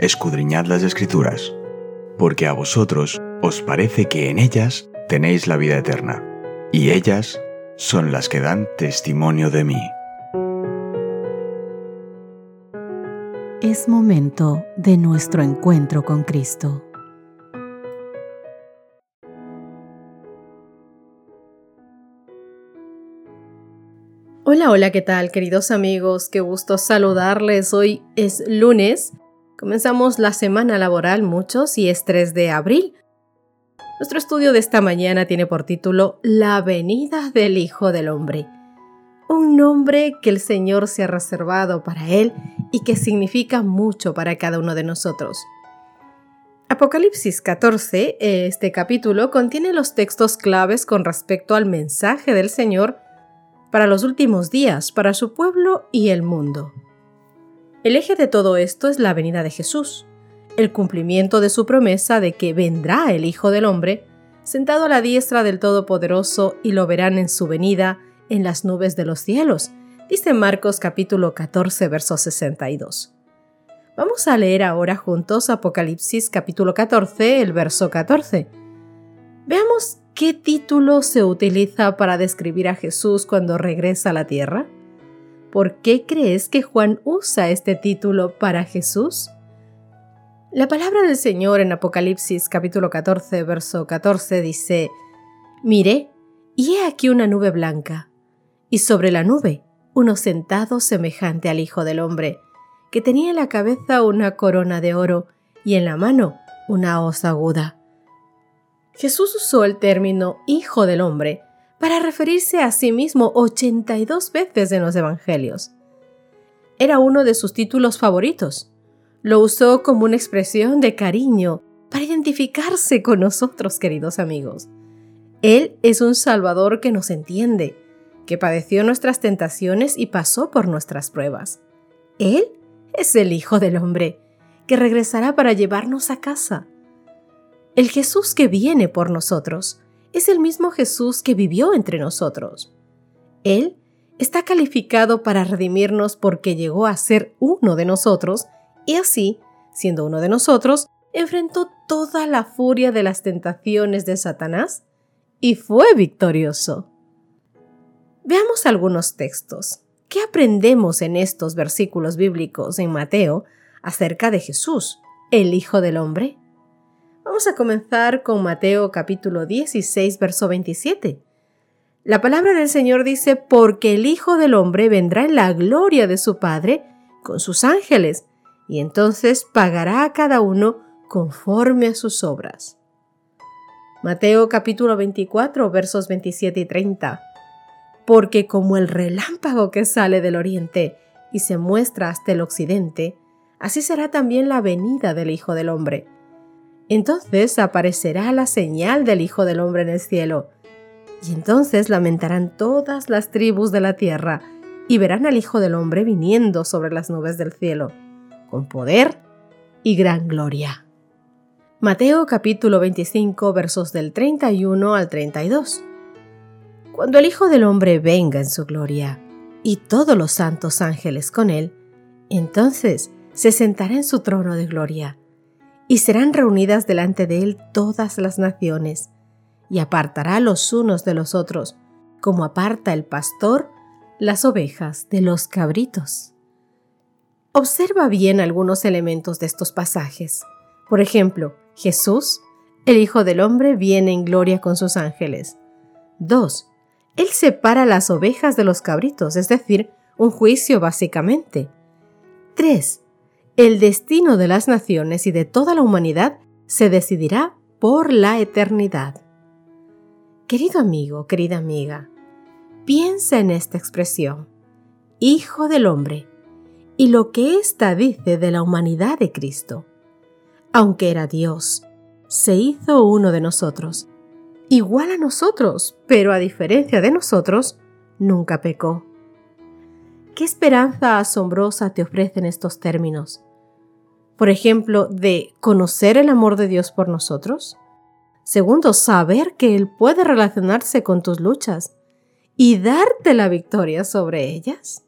escudriñad las escrituras, porque a vosotros os parece que en ellas tenéis la vida eterna, y ellas son las que dan testimonio de mí. Es momento de nuestro encuentro con Cristo. Hola, hola, ¿qué tal queridos amigos? Qué gusto saludarles. Hoy es lunes. Comenzamos la semana laboral muchos y es 3 de abril. Nuestro estudio de esta mañana tiene por título La venida del Hijo del Hombre. Un nombre que el Señor se ha reservado para Él y que significa mucho para cada uno de nosotros. Apocalipsis 14, este capítulo, contiene los textos claves con respecto al mensaje del Señor para los últimos días, para su pueblo y el mundo. El eje de todo esto es la venida de Jesús, el cumplimiento de su promesa de que vendrá el Hijo del Hombre, sentado a la diestra del Todopoderoso y lo verán en su venida en las nubes de los cielos, dice Marcos capítulo 14, verso 62. Vamos a leer ahora juntos Apocalipsis capítulo 14, el verso 14. Veamos ¿Qué título se utiliza para describir a Jesús cuando regresa a la tierra? ¿Por qué crees que Juan usa este título para Jesús? La palabra del Señor en Apocalipsis capítulo 14, verso 14 dice, Miré, y he aquí una nube blanca, y sobre la nube uno sentado semejante al Hijo del Hombre, que tenía en la cabeza una corona de oro y en la mano una hoz aguda. Jesús usó el término Hijo del Hombre para referirse a sí mismo 82 veces en los Evangelios. Era uno de sus títulos favoritos. Lo usó como una expresión de cariño para identificarse con nosotros, queridos amigos. Él es un Salvador que nos entiende, que padeció nuestras tentaciones y pasó por nuestras pruebas. Él es el Hijo del Hombre, que regresará para llevarnos a casa el Jesús que viene por nosotros es el mismo Jesús que vivió entre nosotros. Él está calificado para redimirnos porque llegó a ser uno de nosotros y así, siendo uno de nosotros, enfrentó toda la furia de las tentaciones de Satanás y fue victorioso. Veamos algunos textos. ¿Qué aprendemos en estos versículos bíblicos en Mateo acerca de Jesús, el Hijo del Hombre? Vamos a comenzar con Mateo capítulo 16, verso 27. La palabra del Señor dice, porque el Hijo del Hombre vendrá en la gloria de su Padre con sus ángeles, y entonces pagará a cada uno conforme a sus obras. Mateo capítulo 24, versos 27 y 30. Porque como el relámpago que sale del oriente y se muestra hasta el occidente, así será también la venida del Hijo del Hombre. Entonces aparecerá la señal del Hijo del Hombre en el cielo. Y entonces lamentarán todas las tribus de la tierra y verán al Hijo del Hombre viniendo sobre las nubes del cielo, con poder y gran gloria. Mateo capítulo 25 versos del 31 al 32. Cuando el Hijo del Hombre venga en su gloria, y todos los santos ángeles con él, entonces se sentará en su trono de gloria y serán reunidas delante de él todas las naciones, y apartará los unos de los otros, como aparta el pastor las ovejas de los cabritos. Observa bien algunos elementos de estos pasajes. Por ejemplo, Jesús, el Hijo del Hombre, viene en gloria con sus ángeles. 2. Él separa las ovejas de los cabritos, es decir, un juicio básicamente. 3 el destino de las naciones y de toda la humanidad se decidirá por la eternidad. Querido amigo, querida amiga, piensa en esta expresión, Hijo del Hombre, y lo que ésta dice de la humanidad de Cristo. Aunque era Dios, se hizo uno de nosotros, igual a nosotros, pero a diferencia de nosotros, nunca pecó. ¿Qué esperanza asombrosa te ofrecen estos términos? Por ejemplo, de conocer el amor de Dios por nosotros. Segundo, saber que Él puede relacionarse con tus luchas y darte la victoria sobre ellas.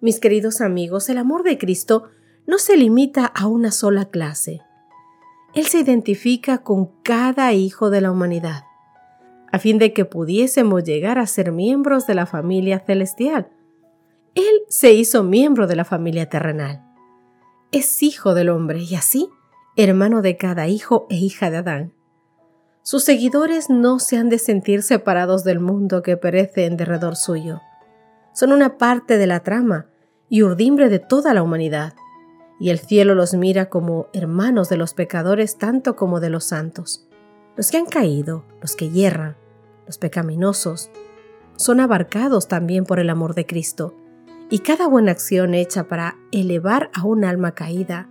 Mis queridos amigos, el amor de Cristo no se limita a una sola clase. Él se identifica con cada hijo de la humanidad, a fin de que pudiésemos llegar a ser miembros de la familia celestial. Él se hizo miembro de la familia terrenal. Es hijo del hombre y así hermano de cada hijo e hija de Adán. Sus seguidores no se han de sentir separados del mundo que perece en derredor suyo. Son una parte de la trama y urdimbre de toda la humanidad, y el cielo los mira como hermanos de los pecadores tanto como de los santos. Los que han caído, los que yerran, los pecaminosos, son abarcados también por el amor de Cristo, y cada buena acción hecha para elevar a un alma caída,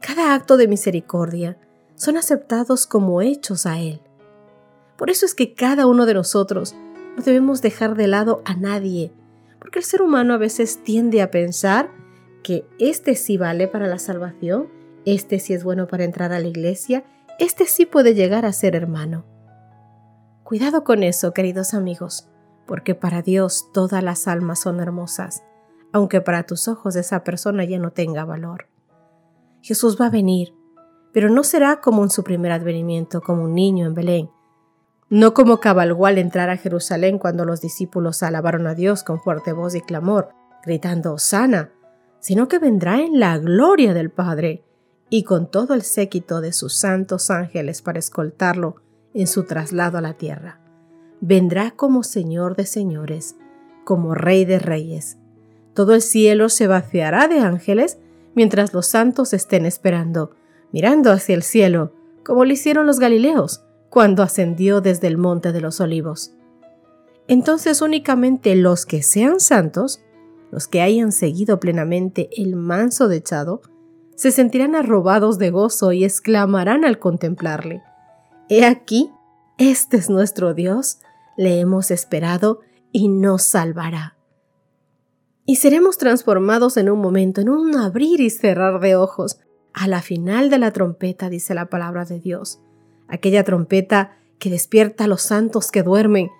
cada acto de misericordia, son aceptados como hechos a Él. Por eso es que cada uno de nosotros no debemos dejar de lado a nadie, porque el ser humano a veces tiende a pensar que este sí vale para la salvación, este sí es bueno para entrar a la iglesia, este sí puede llegar a ser hermano. Cuidado con eso, queridos amigos, porque para Dios todas las almas son hermosas, aunque para tus ojos esa persona ya no tenga valor. Jesús va a venir, pero no será como en su primer advenimiento, como un niño en Belén, no como cabalgó al entrar a Jerusalén cuando los discípulos alabaron a Dios con fuerte voz y clamor, gritando Sana, sino que vendrá en la gloria del Padre y con todo el séquito de sus santos ángeles para escoltarlo en su traslado a la tierra. Vendrá como Señor de señores, como Rey de reyes. Todo el cielo se vaciará de ángeles mientras los santos estén esperando, mirando hacia el cielo, como lo hicieron los Galileos, cuando ascendió desde el monte de los olivos. Entonces únicamente los que sean santos, los que hayan seguido plenamente el manso dechado, se sentirán arrobados de gozo y exclamarán al contemplarle, He aquí, este es nuestro Dios, le hemos esperado y nos salvará. Y seremos transformados en un momento, en un abrir y cerrar de ojos. A la final de la trompeta dice la palabra de Dios aquella trompeta que despierta a los santos que duermen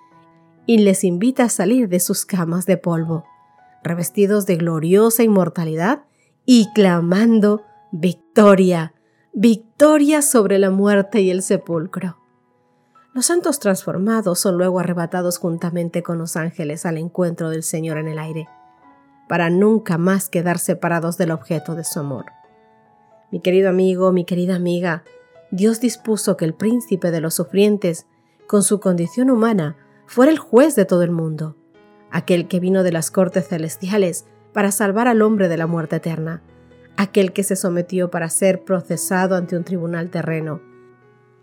y les invita a salir de sus camas de polvo, revestidos de gloriosa inmortalidad y clamando victoria, victoria sobre la muerte y el sepulcro. Los santos transformados son luego arrebatados juntamente con los ángeles al encuentro del Señor en el aire, para nunca más quedar separados del objeto de su amor. Mi querido amigo, mi querida amiga, Dios dispuso que el príncipe de los sufrientes, con su condición humana, fuera el juez de todo el mundo, aquel que vino de las cortes celestiales para salvar al hombre de la muerte eterna, aquel que se sometió para ser procesado ante un tribunal terreno,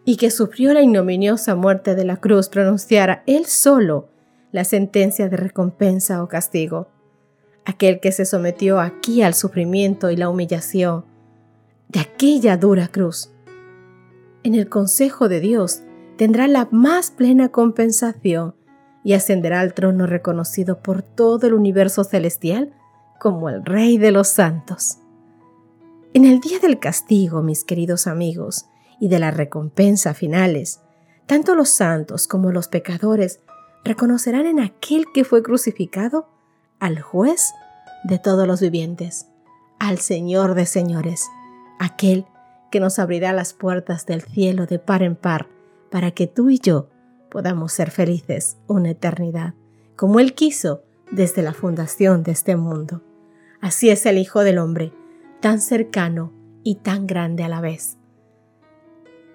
y que sufrió la ignominiosa muerte de la cruz pronunciara él solo la sentencia de recompensa o castigo, aquel que se sometió aquí al sufrimiento y la humillación de aquella dura cruz, en el consejo de Dios tendrá la más plena compensación y ascenderá al trono reconocido por todo el universo celestial como el Rey de los santos. En el día del castigo, mis queridos amigos, y de la recompensa finales, tanto los santos como los pecadores reconocerán en aquel que fue crucificado al juez de todos los vivientes, al Señor de señores, aquel que nos abrirá las puertas del cielo de par en par para que tú y yo podamos ser felices una eternidad, como Él quiso desde la fundación de este mundo. Así es el Hijo del Hombre, tan cercano y tan grande a la vez.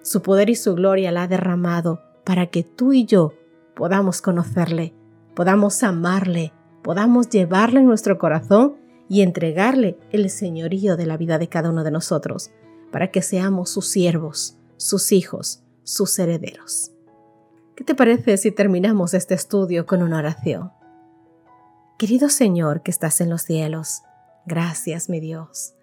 Su poder y su gloria la ha derramado para que tú y yo podamos conocerle, podamos amarle, podamos llevarle en nuestro corazón y entregarle el señorío de la vida de cada uno de nosotros para que seamos sus siervos, sus hijos, sus herederos. ¿Qué te parece si terminamos este estudio con una oración? Querido Señor que estás en los cielos, gracias mi Dios,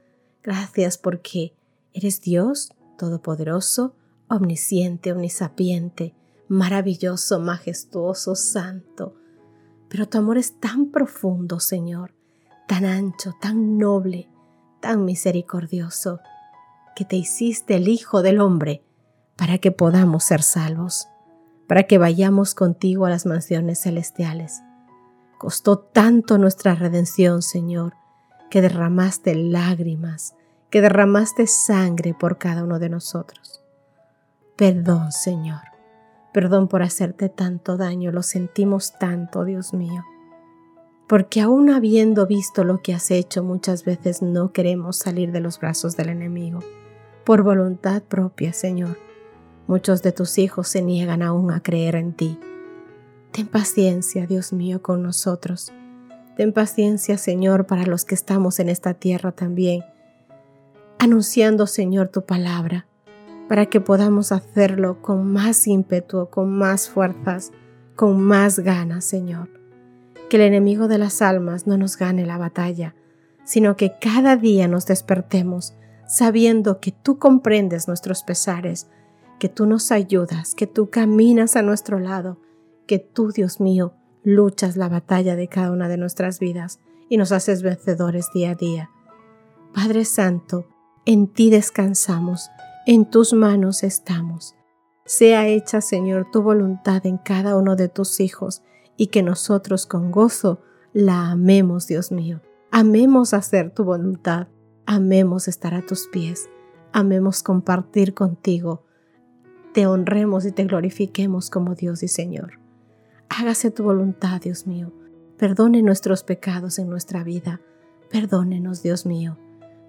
gracias porque eres Dios todopoderoso, omnisciente, omnisapiente, maravilloso, majestuoso, santo. Pero tu amor es tan profundo, Señor, tan ancho, tan noble, tan misericordioso, que te hiciste el Hijo del Hombre para que podamos ser salvos, para que vayamos contigo a las mansiones celestiales. Costó tanto nuestra redención, Señor, que derramaste lágrimas, que derramaste sangre por cada uno de nosotros. Perdón, Señor. Perdón por hacerte tanto daño, lo sentimos tanto, Dios mío. Porque aún habiendo visto lo que has hecho, muchas veces no queremos salir de los brazos del enemigo. Por voluntad propia, Señor. Muchos de tus hijos se niegan aún a creer en ti. Ten paciencia, Dios mío, con nosotros. Ten paciencia, Señor, para los que estamos en esta tierra también, anunciando, Señor, tu palabra, para que podamos hacerlo con más ímpetu, con más fuerzas, con más ganas, Señor. Que el enemigo de las almas no nos gane la batalla, sino que cada día nos despertemos sabiendo que tú comprendes nuestros pesares, que tú nos ayudas, que tú caminas a nuestro lado, que tú, Dios mío, luchas la batalla de cada una de nuestras vidas y nos haces vencedores día a día. Padre Santo, en ti descansamos, en tus manos estamos. Sea hecha, Señor, tu voluntad en cada uno de tus hijos y que nosotros con gozo la amemos, Dios mío. Amemos hacer tu voluntad, amemos estar a tus pies, amemos compartir contigo, te honremos y te glorifiquemos como Dios y Señor. Hágase tu voluntad, Dios mío. Perdone nuestros pecados en nuestra vida. Perdónenos, Dios mío.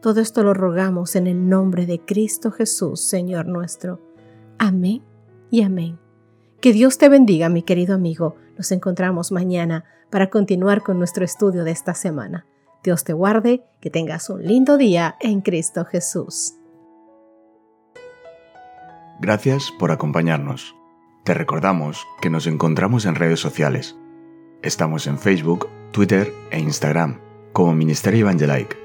Todo esto lo rogamos en el nombre de Cristo Jesús, Señor nuestro. Amén y amén. Que Dios te bendiga, mi querido amigo. Nos encontramos mañana para continuar con nuestro estudio de esta semana. Dios te guarde, que tengas un lindo día en Cristo Jesús. Gracias por acompañarnos. Te recordamos que nos encontramos en redes sociales. Estamos en Facebook, Twitter e Instagram como Ministerio Evangelike.